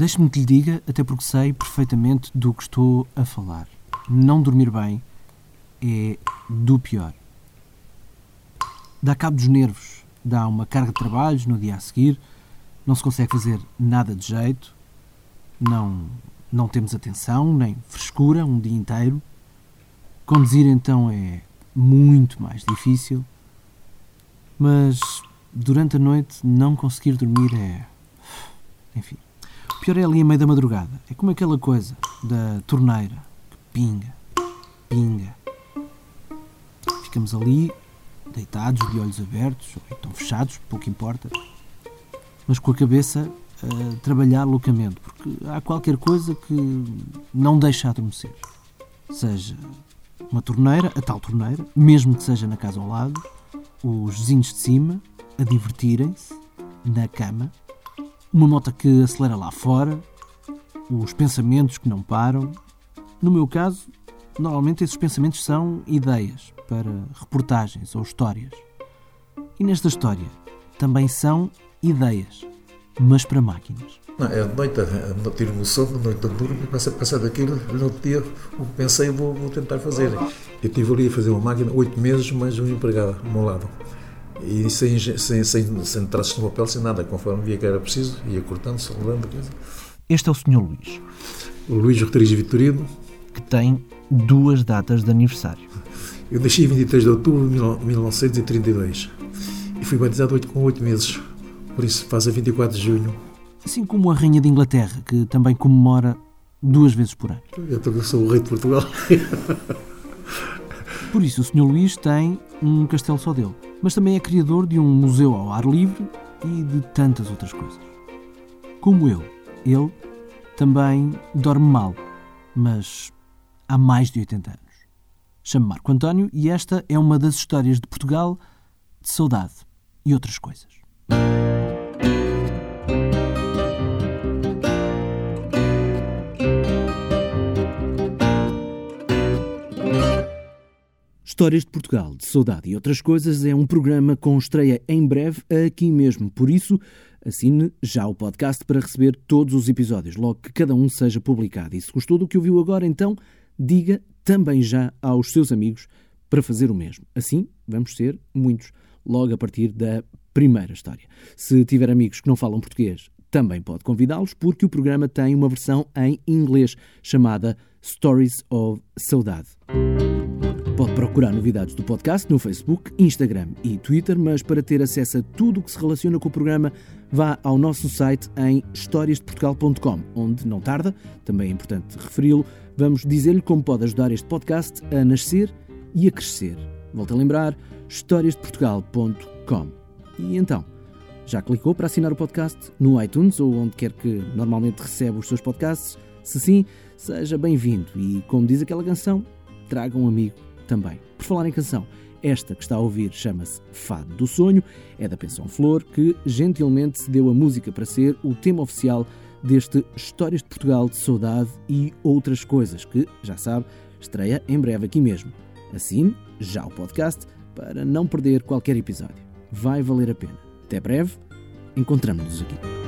Deixe-me que lhe diga, até porque sei perfeitamente do que estou a falar. Não dormir bem é do pior. Dá cabo dos nervos, dá uma carga de trabalhos no dia a seguir, não se consegue fazer nada de jeito, não, não temos atenção nem frescura um dia inteiro. Conduzir então é muito mais difícil, mas durante a noite não conseguir dormir é. Enfim. Pior é ali a meio da madrugada. É como aquela coisa da torneira que pinga, pinga. Ficamos ali, deitados, de olhos abertos, ou então fechados, pouco importa, mas com a cabeça a trabalhar loucamente, porque há qualquer coisa que não deixa adormecer. Seja uma torneira, a tal torneira, mesmo que seja na casa ao lado, os vizinhos de cima a divertirem-se na cama, uma moto que acelera lá fora, os pensamentos que não param. No meu caso, normalmente esses pensamentos são ideias para reportagens ou histórias. E nesta história também são ideias, mas para máquinas. Não, é de noite, não tiro o sono, de noite durmo, começo a pensar daquilo, no outro dia o que pensei vou, vou tentar fazer. Eu estive ali a fazer uma máquina oito meses, mais um empregado ao meu lado. E sem, sem, sem, sem traços no papel, sem nada, conforme via que era preciso, ia cortando, soldando. Este é o Sr. Luís. O Luís Rodrigues Vitorino. Que tem duas datas de aniversário. Eu nasci em 23 de outubro de 1932 e fui batizado com oito meses, por isso faz a 24 de junho assim como a Rainha de Inglaterra, que também comemora duas vezes por ano. Eu sou o rei de Portugal. Por isso, o Sr. Luís tem um castelo só dele, mas também é criador de um museu ao ar livre e de tantas outras coisas. Como eu, ele também dorme mal, mas há mais de 80 anos. Chamo Marco António e esta é uma das histórias de Portugal de saudade e outras coisas. Histórias de Portugal, de Saudade e outras coisas é um programa com estreia em breve aqui mesmo. Por isso, assine já o podcast para receber todos os episódios, logo que cada um seja publicado. E se gostou do que ouviu agora, então diga também já aos seus amigos para fazer o mesmo. Assim, vamos ser muitos logo a partir da primeira história. Se tiver amigos que não falam português, também pode convidá-los, porque o programa tem uma versão em inglês chamada Stories of Saudade. Pode procurar novidades do podcast no Facebook, Instagram e Twitter, mas para ter acesso a tudo o que se relaciona com o programa, vá ao nosso site em historiasdeportugal.com, onde, não tarda, também é importante referi-lo, vamos dizer-lhe como pode ajudar este podcast a nascer e a crescer. Volto a lembrar, historiasdeportugal.com. E então, já clicou para assinar o podcast no iTunes ou onde quer que normalmente recebe os seus podcasts? Se sim, seja bem-vindo e, como diz aquela canção, traga um amigo também. Por falar em canção, esta que está a ouvir chama-se Fado do Sonho, é da Pensão Flor, que gentilmente se deu a música para ser o tema oficial deste Histórias de Portugal de Saudade e outras coisas, que, já sabe, estreia em breve aqui mesmo. Assine já o podcast para não perder qualquer episódio. Vai valer a pena. Até breve, encontramos-nos aqui.